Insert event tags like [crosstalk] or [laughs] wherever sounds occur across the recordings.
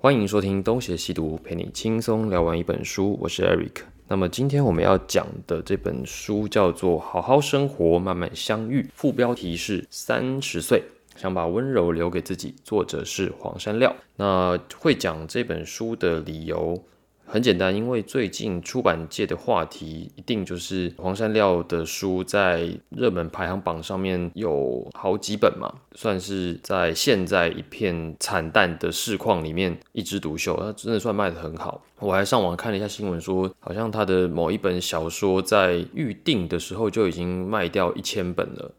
欢迎收听东邪西毒，陪你轻松聊完一本书。我是 Eric。那么今天我们要讲的这本书叫做《好好生活，慢慢相遇》，副标题是“三十岁想把温柔留给自己”，作者是黄山料。那会讲这本书的理由。很简单，因为最近出版界的话题一定就是黄山料的书在热门排行榜上面有好几本嘛，算是在现在一片惨淡的市况里面一枝独秀，他真的算卖得很好。我还上网看了一下新闻，说好像他的某一本小说在预定的时候就已经卖掉一千本了。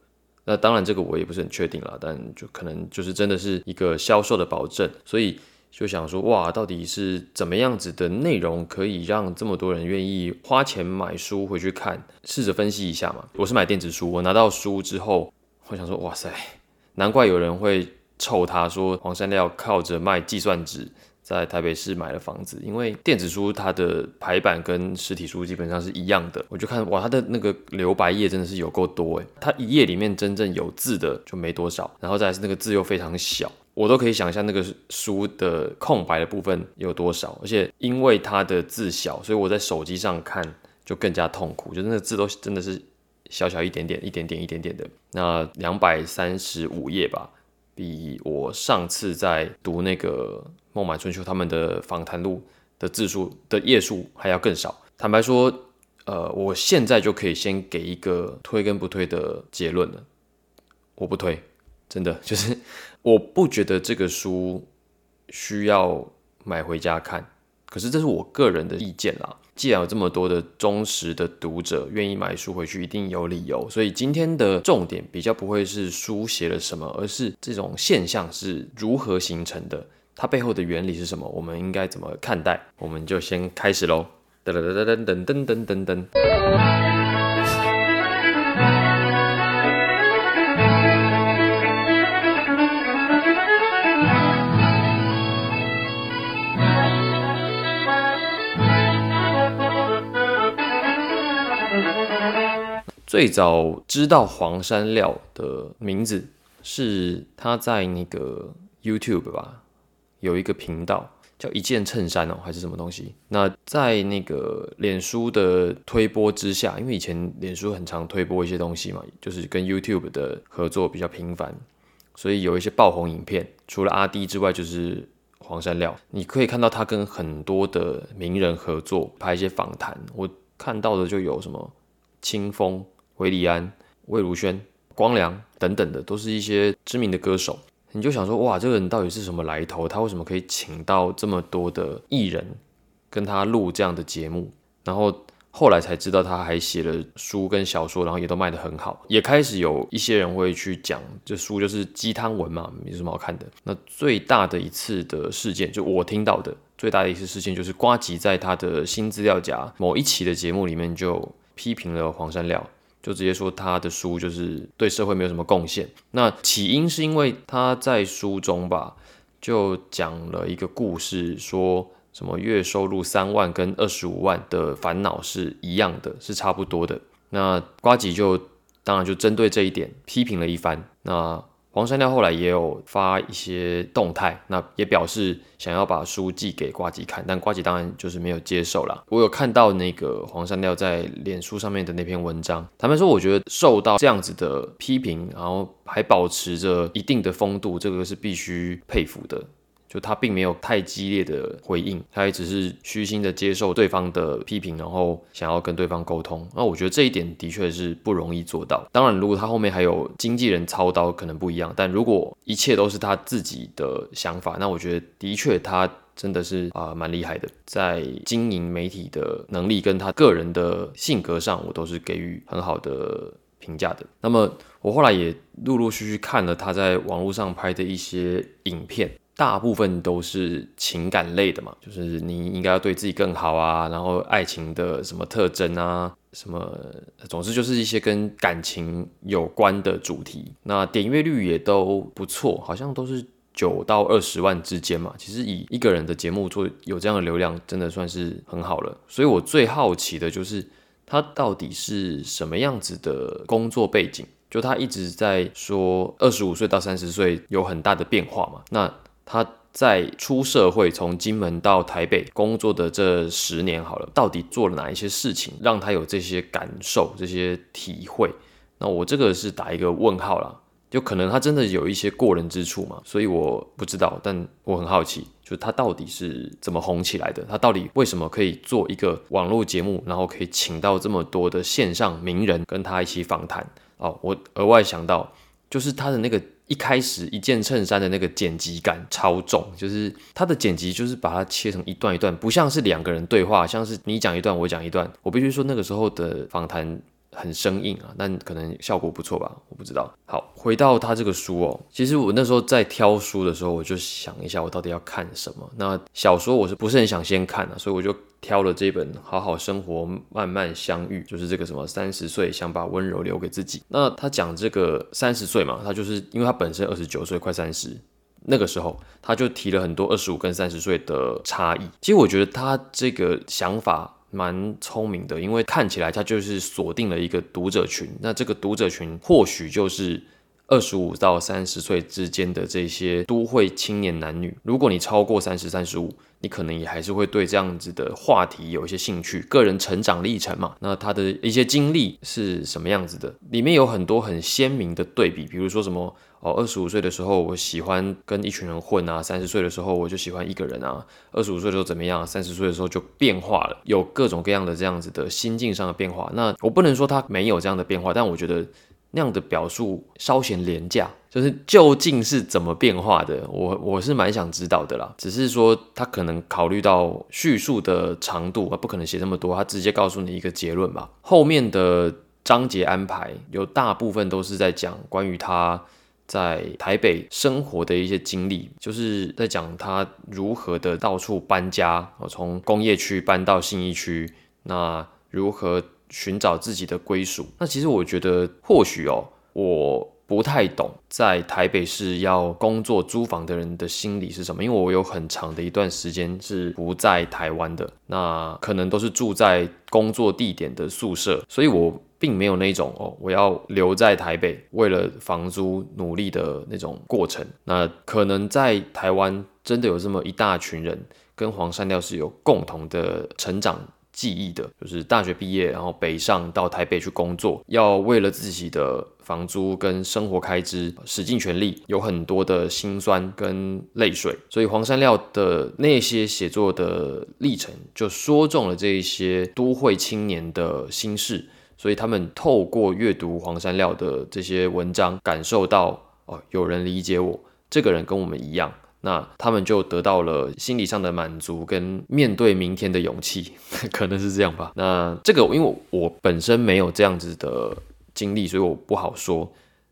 那当然这个我也不是很确定了，但就可能就是真的是一个销售的保证，所以。就想说哇，到底是怎么样子的内容可以让这么多人愿意花钱买书回去看？试着分析一下嘛。我是买电子书，我拿到书之后，我想说哇塞，难怪有人会臭他说黄山料靠着卖计算纸在台北市买了房子，因为电子书它的排版跟实体书基本上是一样的。我就看哇，它的那个留白页真的是有够多诶，它一页里面真正有字的就没多少，然后再是那个字又非常小。我都可以想象那个书的空白的部分有多少，而且因为它的字小，所以我在手机上看就更加痛苦，就那个字都真的是小小一点点、一点点、一点点的。那两百三十五页吧，比我上次在读那个孟买春秋他们的访谈录的字数的页数还要更少。坦白说，呃，我现在就可以先给一个推跟不推的结论了，我不推。真的 [laughs] 就是，我不觉得这个书需要买回家看，可是这是我个人的意见啦。既然有这么多的忠实的读者愿意买书回去，一定有理由。所以今天的重点比较不会是书写了什么，而是这种现象是如何形成的，它背后的原理是什么，我们应该怎么看待？我们就先开始喽！噔噔噔噔噔噔噔噔噔。最早知道黄山料的名字是他在那个 YouTube 吧，有一个频道叫一件衬衫哦，还是什么东西？那在那个脸书的推播之下，因为以前脸书很常推播一些东西嘛，就是跟 YouTube 的合作比较频繁，所以有一些爆红影片，除了阿弟之外，就是黄山料。你可以看到他跟很多的名人合作，拍一些访谈。我看到的就有什么清风。韦礼安、魏如萱、光良等等的，都是一些知名的歌手。你就想说，哇，这个人到底是什么来头？他为什么可以请到这么多的艺人跟他录这样的节目？然后后来才知道，他还写了书跟小说，然后也都卖得很好。也开始有一些人会去讲，这书就是鸡汤文嘛，没什么好看的。那最大的一次的事件，就我听到的最大的一次事件，就是瓜吉在他的新资料夹某一期的节目里面就批评了黄山料。就直接说他的书就是对社会没有什么贡献。那起因是因为他在书中吧，就讲了一个故事，说什么月收入三万跟二十五万的烦恼是一样的，是差不多的。那瓜吉就当然就针对这一点批评了一番。那黄山料后来也有发一些动态，那也表示想要把书寄给瓜吉看，但瓜吉当然就是没有接受了。我有看到那个黄山料在脸书上面的那篇文章，他们说我觉得受到这样子的批评，然后还保持着一定的风度，这个是必须佩服的。就他并没有太激烈的回应，他也只是虚心的接受对方的批评，然后想要跟对方沟通。那我觉得这一点的确是不容易做到。当然，如果他后面还有经纪人操刀，可能不一样。但如果一切都是他自己的想法，那我觉得的确他真的是啊蛮厉害的，在经营媒体的能力跟他个人的性格上，我都是给予很好的评价的。那么我后来也陆陆续续看了他在网络上拍的一些影片。大部分都是情感类的嘛，就是你应该要对自己更好啊，然后爱情的什么特征啊，什么，总之就是一些跟感情有关的主题。那点阅率也都不错，好像都是九到二十万之间嘛。其实以一个人的节目做有这样的流量，真的算是很好了。所以我最好奇的就是他到底是什么样子的工作背景？就他一直在说二十五岁到三十岁有很大的变化嘛，那。他在出社会，从金门到台北工作的这十年，好了，到底做了哪一些事情，让他有这些感受、这些体会？那我这个是打一个问号啦，就可能他真的有一些过人之处嘛，所以我不知道，但我很好奇，就他到底是怎么红起来的？他到底为什么可以做一个网络节目，然后可以请到这么多的线上名人跟他一起访谈？哦，我额外想到，就是他的那个。一开始一件衬衫的那个剪辑感超重，就是它的剪辑就是把它切成一段一段，不像是两个人对话，像是你讲一段我讲一段。我必须说那个时候的访谈。很生硬啊，但可能效果不错吧，我不知道。好，回到他这个书哦，其实我那时候在挑书的时候，我就想一下，我到底要看什么。那小说我是不是很想先看啊？所以我就挑了这本《好好生活，慢慢相遇》，就是这个什么三十岁想把温柔留给自己。那他讲这个三十岁嘛，他就是因为他本身二十九岁，快三十，那个时候他就提了很多二十五跟三十岁的差异。其实我觉得他这个想法。蛮聪明的，因为看起来他就是锁定了一个读者群，那这个读者群或许就是二十五到三十岁之间的这些都会青年男女。如果你超过三十三十五，你可能也还是会对这样子的话题有一些兴趣。个人成长历程嘛，那他的一些经历是什么样子的？里面有很多很鲜明的对比，比如说什么。哦，二十五岁的时候我喜欢跟一群人混啊，三十岁的时候我就喜欢一个人啊。二十五岁的时候怎么样？三十岁的时候就变化了，有各种各样的这样子的心境上的变化。那我不能说他没有这样的变化，但我觉得那样的表述稍显廉价。就是究竟是怎么变化的，我我是蛮想知道的啦。只是说他可能考虑到叙述的长度，他不可能写那么多，他直接告诉你一个结论吧。后面的章节安排有大部分都是在讲关于他。在台北生活的一些经历，就是在讲他如何的到处搬家，从工业区搬到信义区，那如何寻找自己的归属？那其实我觉得，或许哦，我不太懂在台北市要工作租房的人的心理是什么，因为我有很长的一段时间是不在台湾的，那可能都是住在工作地点的宿舍，所以我。并没有那种哦，我要留在台北为了房租努力的那种过程。那可能在台湾真的有这么一大群人，跟黄山料是有共同的成长记忆的，就是大学毕业然后北上到台北去工作，要为了自己的房租跟生活开支使尽全力，有很多的辛酸跟泪水。所以黄山料的那些写作的历程，就说中了这一些都会青年的心事。所以他们透过阅读黄山料的这些文章，感受到哦，有人理解我，这个人跟我们一样，那他们就得到了心理上的满足跟面对明天的勇气，[laughs] 可能是这样吧。那这个因为我本身没有这样子的经历，所以我不好说。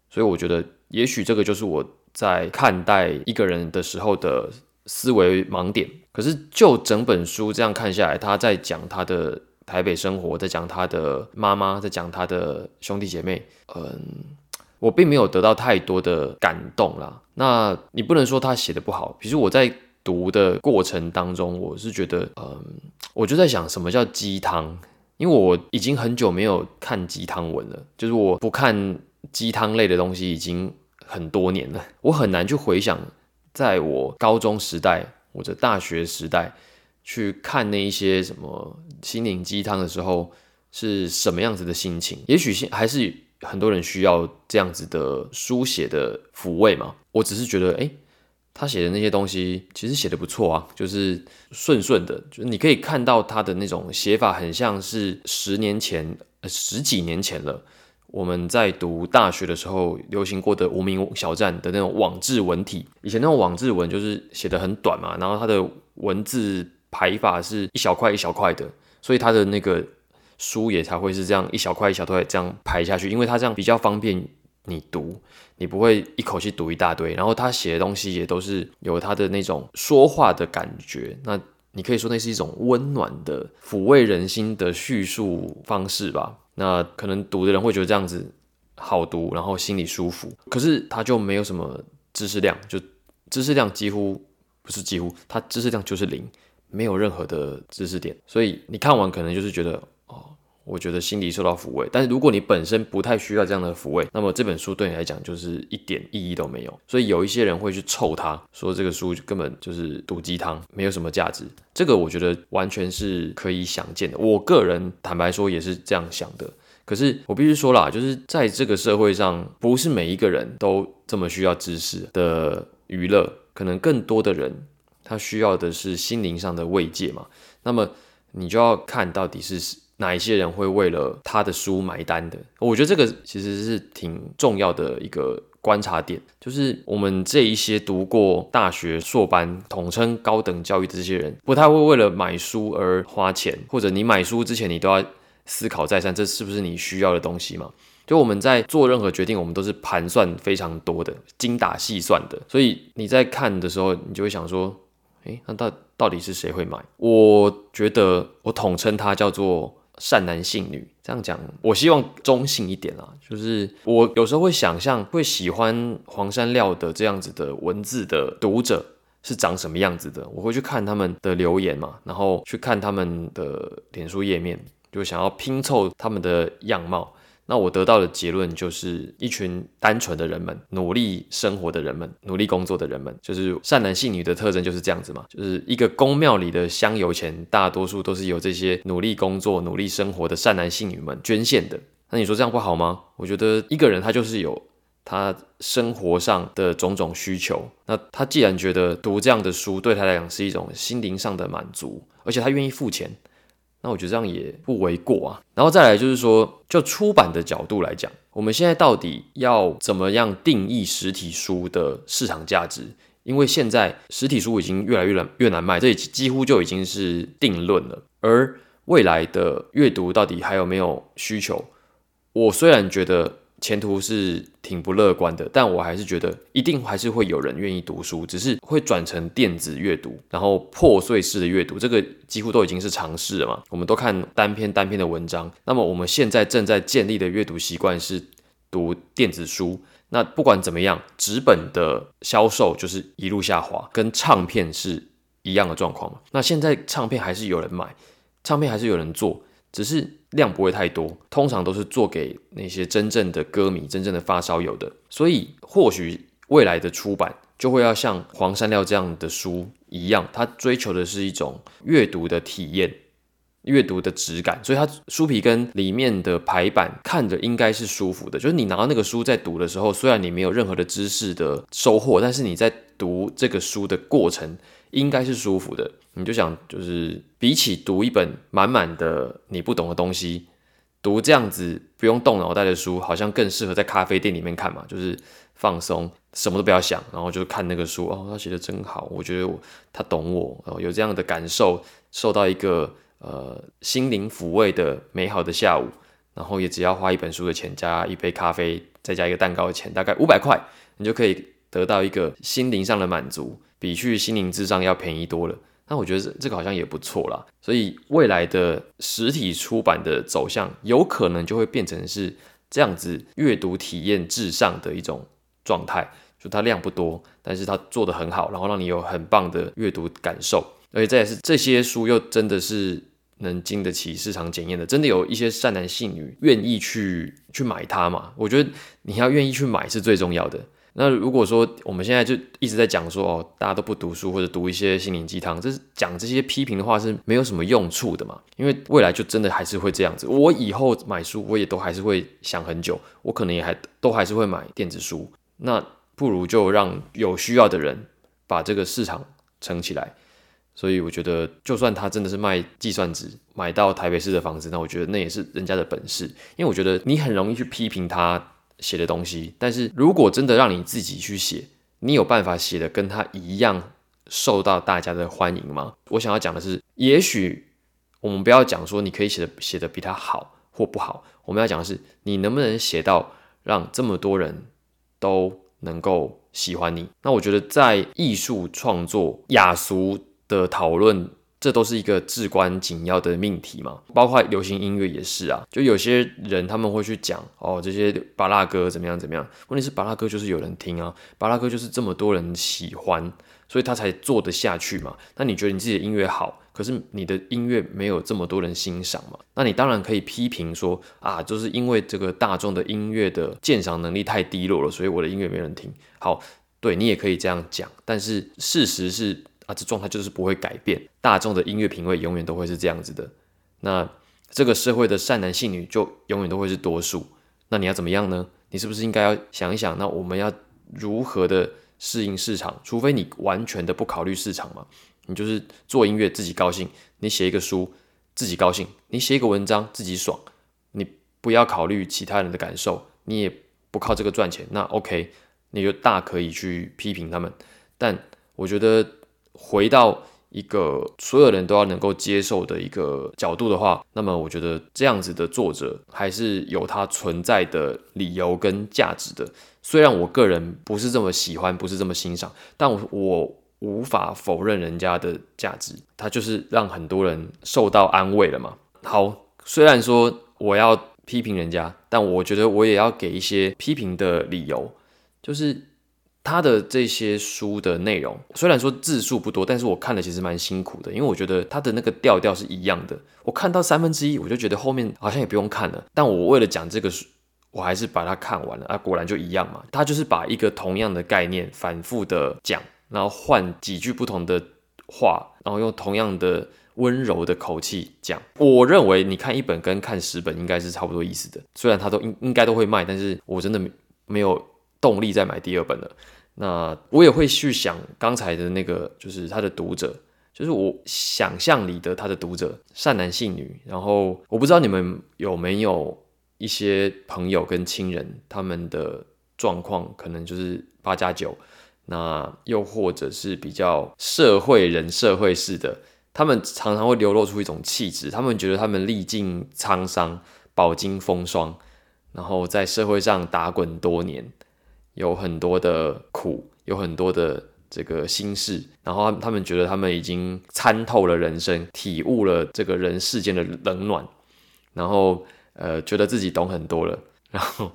所以我觉得，也许这个就是我在看待一个人的时候的思维盲点。可是就整本书这样看下来，他在讲他的。台北生活，在讲他的妈妈，在讲他的兄弟姐妹。嗯，我并没有得到太多的感动啦。那你不能说他写的不好。其实我在读的过程当中，我是觉得，嗯，我就在想什么叫鸡汤，因为我已经很久没有看鸡汤文了，就是我不看鸡汤类的东西已经很多年了。[laughs] 我很难去回想，在我高中时代或者大学时代。去看那一些什么心灵鸡汤的时候是什么样子的心情？也许还是很多人需要这样子的书写的抚慰嘛。我只是觉得，哎，他写的那些东西其实写的不错啊，就是顺顺的，就你可以看到他的那种写法，很像是十年前、十几年前了。我们在读大学的时候流行过的无名小站的那种网志文体，以前那种网志文就是写的很短嘛，然后它的文字。排法是一小块一小块的，所以他的那个书也才会是这样一小块一小块这样排下去，因为他这样比较方便你读，你不会一口气读一大堆。然后他写的东西也都是有他的那种说话的感觉，那你可以说那是一种温暖的抚慰人心的叙述方式吧。那可能读的人会觉得这样子好读，然后心里舒服。可是他就没有什么知识量，就知识量几乎不是几乎，他知识量就是零。没有任何的知识点，所以你看完可能就是觉得哦，我觉得心里受到抚慰。但是如果你本身不太需要这样的抚慰，那么这本书对你来讲就是一点意义都没有。所以有一些人会去臭它，说这个书根本就是毒鸡汤，没有什么价值。这个我觉得完全是可以想见的。我个人坦白说也是这样想的。可是我必须说啦，就是在这个社会上，不是每一个人都这么需要知识的娱乐，可能更多的人他需要的是心灵上的慰藉嘛。那么你就要看到底是哪一些人会为了他的书买单的。我觉得这个其实是挺重要的一个观察点，就是我们这一些读过大学硕班、统称高等教育的这些人，不太会为了买书而花钱，或者你买书之前你都要思考再三，这是不是你需要的东西嘛？就我们在做任何决定，我们都是盘算非常多的、精打细算的，所以你在看的时候，你就会想说。诶，那到到底是谁会买？我觉得我统称它叫做善男信女。这样讲，我希望中性一点啦。就是我有时候会想象，会喜欢黄山料的这样子的文字的读者是长什么样子的。我会去看他们的留言嘛，然后去看他们的脸书页面，就想要拼凑他们的样貌。那我得到的结论就是一群单纯的人们，努力生活的人们，努力工作的人们，就是善男信女的特征就是这样子嘛。就是一个宫庙里的香油钱，大多数都是由这些努力工作、努力生活的善男信女们捐献的。那你说这样不好吗？我觉得一个人他就是有他生活上的种种需求。那他既然觉得读这样的书对他来讲是一种心灵上的满足，而且他愿意付钱。那我觉得这样也不为过啊。然后再来就是说，就出版的角度来讲，我们现在到底要怎么样定义实体书的市场价值？因为现在实体书已经越来越难越难卖，这几乎就已经是定论了。而未来的阅读到底还有没有需求？我虽然觉得。前途是挺不乐观的，但我还是觉得一定还是会有人愿意读书，只是会转成电子阅读，然后破碎式的阅读，这个几乎都已经是常识了嘛。我们都看单篇单篇的文章，那么我们现在正在建立的阅读习惯是读电子书。那不管怎么样，纸本的销售就是一路下滑，跟唱片是一样的状况嘛那现在唱片还是有人买，唱片还是有人做。只是量不会太多，通常都是做给那些真正的歌迷、真正的发烧友的。所以或许未来的出版就会要像黄山料这样的书一样，它追求的是一种阅读的体验、阅读的质感。所以它书皮跟里面的排版看着应该是舒服的。就是你拿到那个书在读的时候，虽然你没有任何的知识的收获，但是你在读这个书的过程。应该是舒服的，你就想，就是比起读一本满满的你不懂的东西，读这样子不用动脑袋的书，好像更适合在咖啡店里面看嘛，就是放松，什么都不要想，然后就看那个书，哦，他写的真好，我觉得他懂我，然哦，有这样的感受，受到一个呃心灵抚慰的美好的下午，然后也只要花一本书的钱，加一杯咖啡，再加一个蛋糕的钱，大概五百块，你就可以得到一个心灵上的满足。比去心灵智障要便宜多了，那我觉得这这个好像也不错啦。所以未来的实体出版的走向，有可能就会变成是这样子阅读体验至上的一种状态，就它量不多，但是它做的很好，然后让你有很棒的阅读感受，而且这也是这些书又真的是能经得起市场检验的，真的有一些善男信女愿意去去买它嘛？我觉得你要愿意去买是最重要的。那如果说我们现在就一直在讲说哦，大家都不读书或者读一些心灵鸡汤，这是讲这些批评的话是没有什么用处的嘛？因为未来就真的还是会这样子。我以后买书，我也都还是会想很久，我可能也还都还是会买电子书。那不如就让有需要的人把这个市场撑起来。所以我觉得，就算他真的是卖计算纸买到台北市的房子，那我觉得那也是人家的本事。因为我觉得你很容易去批评他。写的东西，但是如果真的让你自己去写，你有办法写的跟他一样受到大家的欢迎吗？我想要讲的是，也许我们不要讲说你可以写的写的比他好或不好，我们要讲的是你能不能写到让这么多人都能够喜欢你。那我觉得在艺术创作雅俗的讨论。这都是一个至关紧要的命题嘛，包括流行音乐也是啊。就有些人他们会去讲哦，这些巴拉歌怎么样怎么样。问题是巴拉歌就是有人听啊，巴拉歌就是这么多人喜欢，所以他才做得下去嘛。那你觉得你自己的音乐好，可是你的音乐没有这么多人欣赏嘛？那你当然可以批评说啊，就是因为这个大众的音乐的鉴赏能力太低落了，所以我的音乐没人听。好，对你也可以这样讲，但是事实是啊，这状态就是不会改变，大众的音乐品味永远都会是这样子的。那这个社会的善男信女就永远都会是多数。那你要怎么样呢？你是不是应该要想一想？那我们要如何的适应市场？除非你完全的不考虑市场嘛，你就是做音乐自己高兴，你写一个书自己高兴，你写一个文章自己爽，你不要考虑其他人的感受，你也不靠这个赚钱，那 OK，你就大可以去批评他们。但我觉得回到。一个所有人都要能够接受的一个角度的话，那么我觉得这样子的作者还是有他存在的理由跟价值的。虽然我个人不是这么喜欢，不是这么欣赏，但我我无法否认人家的价值。他就是让很多人受到安慰了嘛。好，虽然说我要批评人家，但我觉得我也要给一些批评的理由，就是。他的这些书的内容虽然说字数不多，但是我看了其实蛮辛苦的，因为我觉得他的那个调调是一样的。我看到三分之一，我就觉得后面好像也不用看了。但我为了讲这个书，我还是把它看完了啊，果然就一样嘛。他就是把一个同样的概念反复的讲，然后换几句不同的话，然后用同样的温柔的口气讲。我认为你看一本跟看十本应该是差不多意思的，虽然他都应应该都会卖，但是我真的没有动力再买第二本了。那我也会去想刚才的那个，就是他的读者，就是我想象里的他的读者，善男信女。然后我不知道你们有没有一些朋友跟亲人，他们的状况可能就是八加九，那又或者是比较社会人、社会式的，他们常常会流露出一种气质，他们觉得他们历尽沧桑、饱经风霜，然后在社会上打滚多年。有很多的苦，有很多的这个心事，然后他们觉得他们已经参透了人生，体悟了这个人世间的冷暖，然后呃，觉得自己懂很多了，然后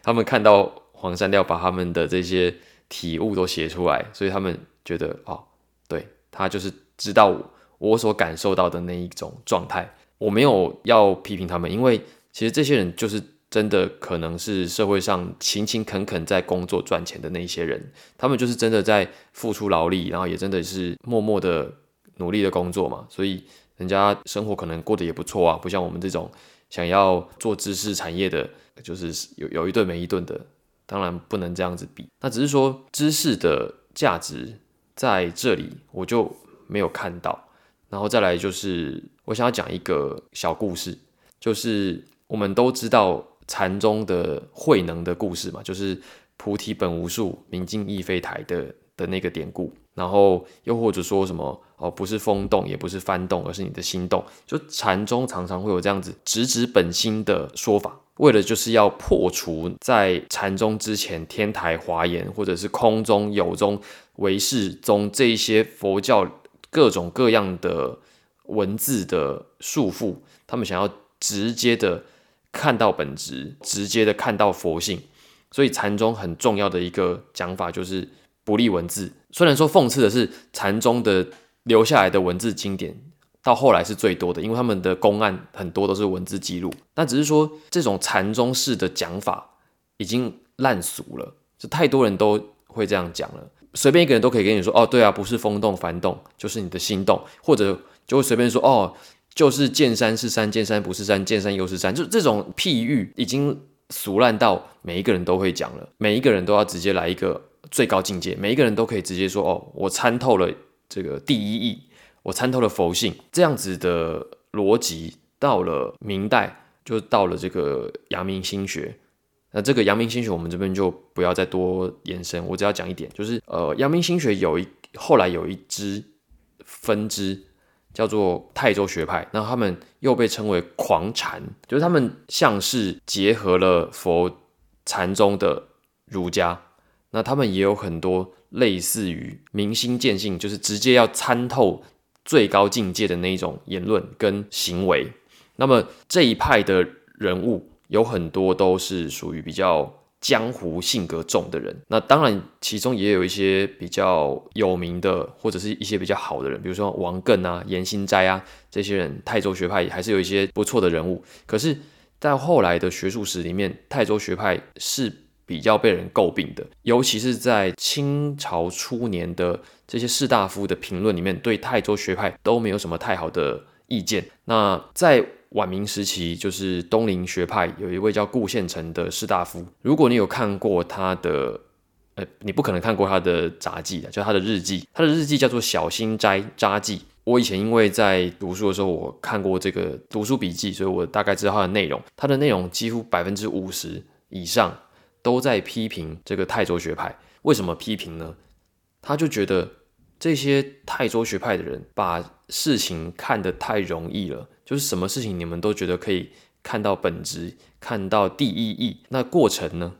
他们看到黄山料把他们的这些体悟都写出来，所以他们觉得哦，对他就是知道我所感受到的那一种状态。我没有要批评他们，因为其实这些人就是。真的可能是社会上勤勤恳恳在工作赚钱的那些人，他们就是真的在付出劳力，然后也真的是默默的努力的工作嘛，所以人家生活可能过得也不错啊，不像我们这种想要做知识产业的，就是有有一顿没一顿的，当然不能这样子比。那只是说知识的价值在这里，我就没有看到。然后再来就是我想要讲一个小故事，就是我们都知道。禅宗的慧能的故事嘛，就是菩提本无树，明镜亦非台的的那个典故。然后又或者说什么哦，不是风动，也不是幡动，而是你的心动。就禅宗常常会有这样子直指本心的说法，为了就是要破除在禅宗之前天台华严或者是空中有中唯识宗这一些佛教各种各样的文字的束缚，他们想要直接的。看到本质，直接的看到佛性，所以禅宗很重要的一个讲法就是不立文字。虽然说讽刺的是，禅宗的留下来的文字经典到后来是最多的，因为他们的公案很多都是文字记录。但只是说这种禅宗式的讲法已经烂俗了，就太多人都会这样讲了。随便一个人都可以跟你说，哦，对啊，不是风动幡动，就是你的心动，或者就会随便说，哦。就是见山是山，见山不是山，见山又是山，就这种譬喻已经俗烂到每一个人都会讲了，每一个人都要直接来一个最高境界，每一个人都可以直接说哦，我参透了这个第一义，我参透了佛性，这样子的逻辑到了明代就到了这个阳明心学，那这个阳明心学我们这边就不要再多延伸，我只要讲一点，就是呃，阳明心学有一后来有一支分支。叫做泰州学派，那他们又被称为狂禅，就是他们像是结合了佛禅宗的儒家，那他们也有很多类似于明心见性，就是直接要参透最高境界的那一种言论跟行为。那么这一派的人物有很多都是属于比较江湖性格重的人。那当然，其中也有一些比较有名的，或者是一些比较好的人，比如说王艮啊、严心斋啊这些人，泰州学派还是有一些不错的人物。可是，在后来的学术史里面，泰州学派是比较被人诟病的，尤其是在清朝初年的这些士大夫的评论里面，对泰州学派都没有什么太好的意见。那在晚明时期，就是东林学派有一位叫顾宪成的士大夫。如果你有看过他的，呃，你不可能看过他的札记的，就他的日记。他的日记叫做《小心斋札记》。我以前因为在读书的时候，我看过这个读书笔记，所以我大概知道他的内容。他的内容几乎百分之五十以上都在批评这个泰州学派。为什么批评呢？他就觉得这些泰州学派的人把事情看得太容易了。就是什么事情你们都觉得可以看到本质，看到第一义，那过程呢？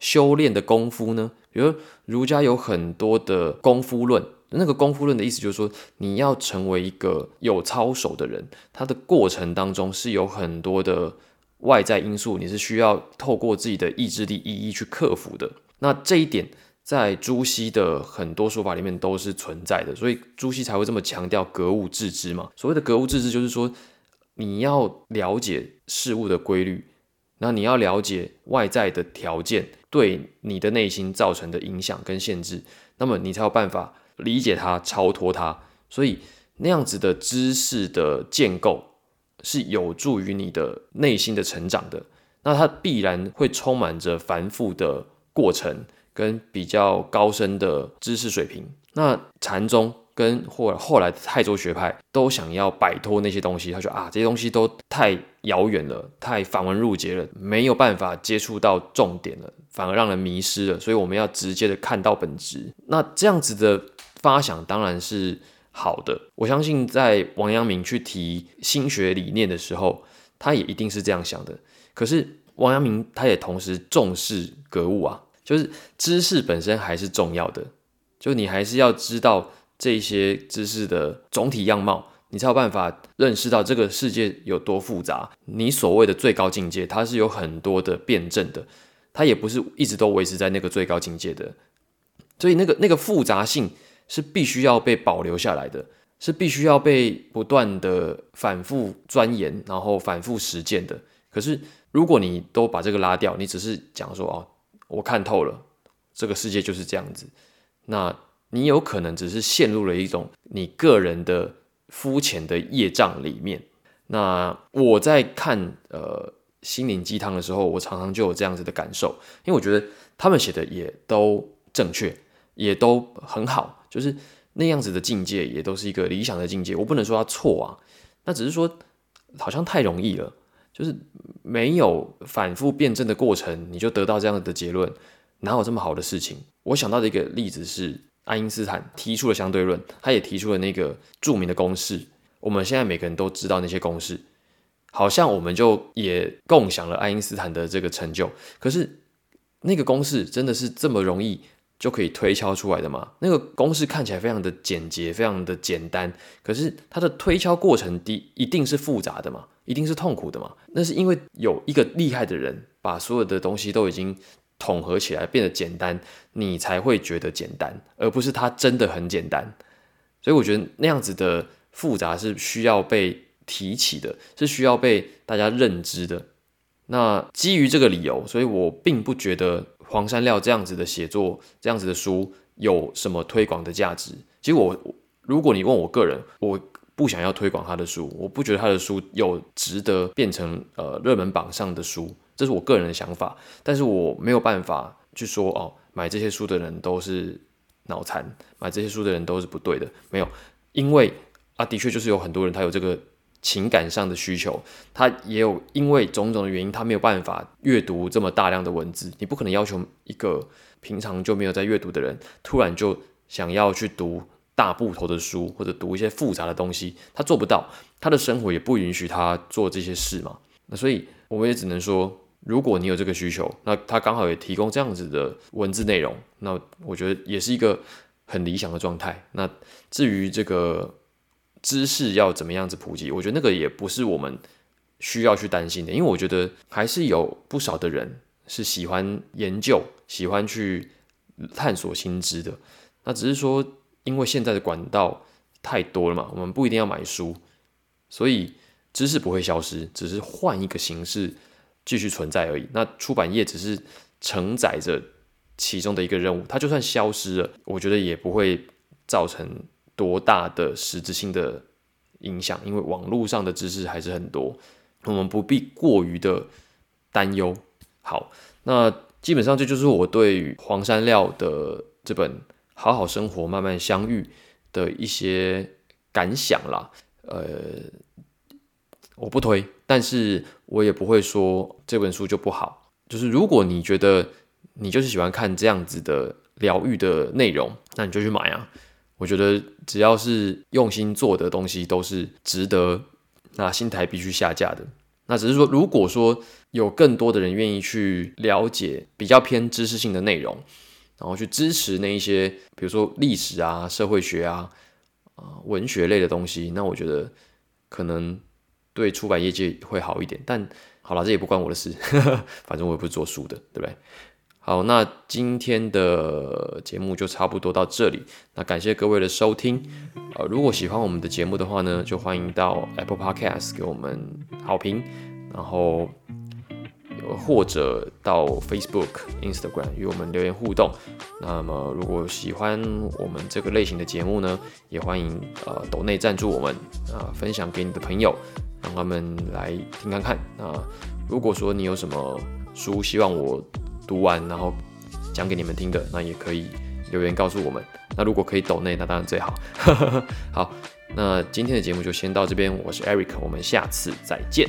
修炼的功夫呢？比如儒家有很多的功夫论，那个功夫论的意思就是说，你要成为一个有操守的人，它的过程当中是有很多的外在因素，你是需要透过自己的意志力一一去克服的。那这一点在朱熹的很多说法里面都是存在的，所以朱熹才会这么强调格物致知嘛。所谓的格物致知，就是说。你要了解事物的规律，那你要了解外在的条件对你的内心造成的影响跟限制，那么你才有办法理解它、超脱它。所以那样子的知识的建构是有助于你的内心的成长的。那它必然会充满着繁复的过程跟比较高深的知识水平。那禅宗。跟或后来的泰州学派都想要摆脱那些东西，他说啊，这些东西都太遥远了，太繁文缛节了，没有办法接触到重点了，反而让人迷失了。所以我们要直接的看到本质。那这样子的发想当然是好的。我相信在王阳明去提心学理念的时候，他也一定是这样想的。可是王阳明他也同时重视格物啊，就是知识本身还是重要的，就你还是要知道。这些知识的总体样貌，你才有办法认识到这个世界有多复杂。你所谓的最高境界，它是有很多的辩证的，它也不是一直都维持在那个最高境界的。所以，那个那个复杂性是必须要被保留下来的，是必须要被不断的反复钻研，然后反复实践的。可是，如果你都把这个拉掉，你只是讲说哦，我看透了，这个世界就是这样子，那。你有可能只是陷入了一种你个人的肤浅的业障里面。那我在看呃心灵鸡汤的时候，我常常就有这样子的感受，因为我觉得他们写的也都正确，也都很好，就是那样子的境界也都是一个理想的境界。我不能说他错啊，那只是说好像太容易了，就是没有反复辩证的过程，你就得到这样的结论，哪有这么好的事情？我想到的一个例子是。爱因斯坦提出了相对论，他也提出了那个著名的公式。我们现在每个人都知道那些公式，好像我们就也共享了爱因斯坦的这个成就。可是那个公式真的是这么容易就可以推敲出来的吗？那个公式看起来非常的简洁，非常的简单，可是它的推敲过程第一定是复杂的嘛，一定是痛苦的嘛？那是因为有一个厉害的人把所有的东西都已经。统合起来变得简单，你才会觉得简单，而不是它真的很简单。所以我觉得那样子的复杂是需要被提起的，是需要被大家认知的。那基于这个理由，所以我并不觉得黄山料这样子的写作、这样子的书有什么推广的价值。其实我，如果你问我个人，我不想要推广他的书，我不觉得他的书有值得变成呃热门榜上的书。这是我个人的想法，但是我没有办法去说哦，买这些书的人都是脑残，买这些书的人都是不对的，没有，因为啊，的确就是有很多人他有这个情感上的需求，他也有因为种种的原因，他没有办法阅读这么大量的文字，你不可能要求一个平常就没有在阅读的人，突然就想要去读大部头的书或者读一些复杂的东西，他做不到，他的生活也不允许他做这些事嘛，那所以我们也只能说。如果你有这个需求，那他刚好也提供这样子的文字内容，那我觉得也是一个很理想的状态。那至于这个知识要怎么样子普及，我觉得那个也不是我们需要去担心的，因为我觉得还是有不少的人是喜欢研究、喜欢去探索新知的。那只是说，因为现在的管道太多了嘛，我们不一定要买书，所以知识不会消失，只是换一个形式继续存在而已。那出版业只是承载着其中的一个任务，它就算消失了，我觉得也不会造成多大的实质性的影响，因为网络上的知识还是很多，我们不必过于的担忧。好，那基本上这就是我对于黄山料的这本《好好生活，慢慢相遇》的一些感想啦。呃，我不推，但是我也不会说这本书就不好。就是如果你觉得你就是喜欢看这样子的疗愈的内容，那你就去买啊。我觉得只要是用心做的东西，都是值得那新台币去下架的。那只是说，如果说有更多的人愿意去了解比较偏知识性的内容，然后去支持那一些，比如说历史啊、社会学啊、啊文学类的东西，那我觉得可能对出版业界会好一点。但好了，这也不关我的事，[laughs] 反正我也不是做书的，对不对？好，那今天的节目就差不多到这里。那感谢各位的收听。呃，如果喜欢我们的节目的话呢，就欢迎到 Apple Podcast 给我们好评，然后或者到 Facebook、Instagram 与我们留言互动。那么，如果喜欢我们这个类型的节目呢，也欢迎呃抖内赞助我们啊，分享给你的朋友，让他们来听看看。那如果说你有什么书希望我读完，然后讲给你们听的，那也可以留言告诉我们。那如果可以抖内，那当然最好。[laughs] 好，那今天的节目就先到这边。我是 Eric，我们下次再见。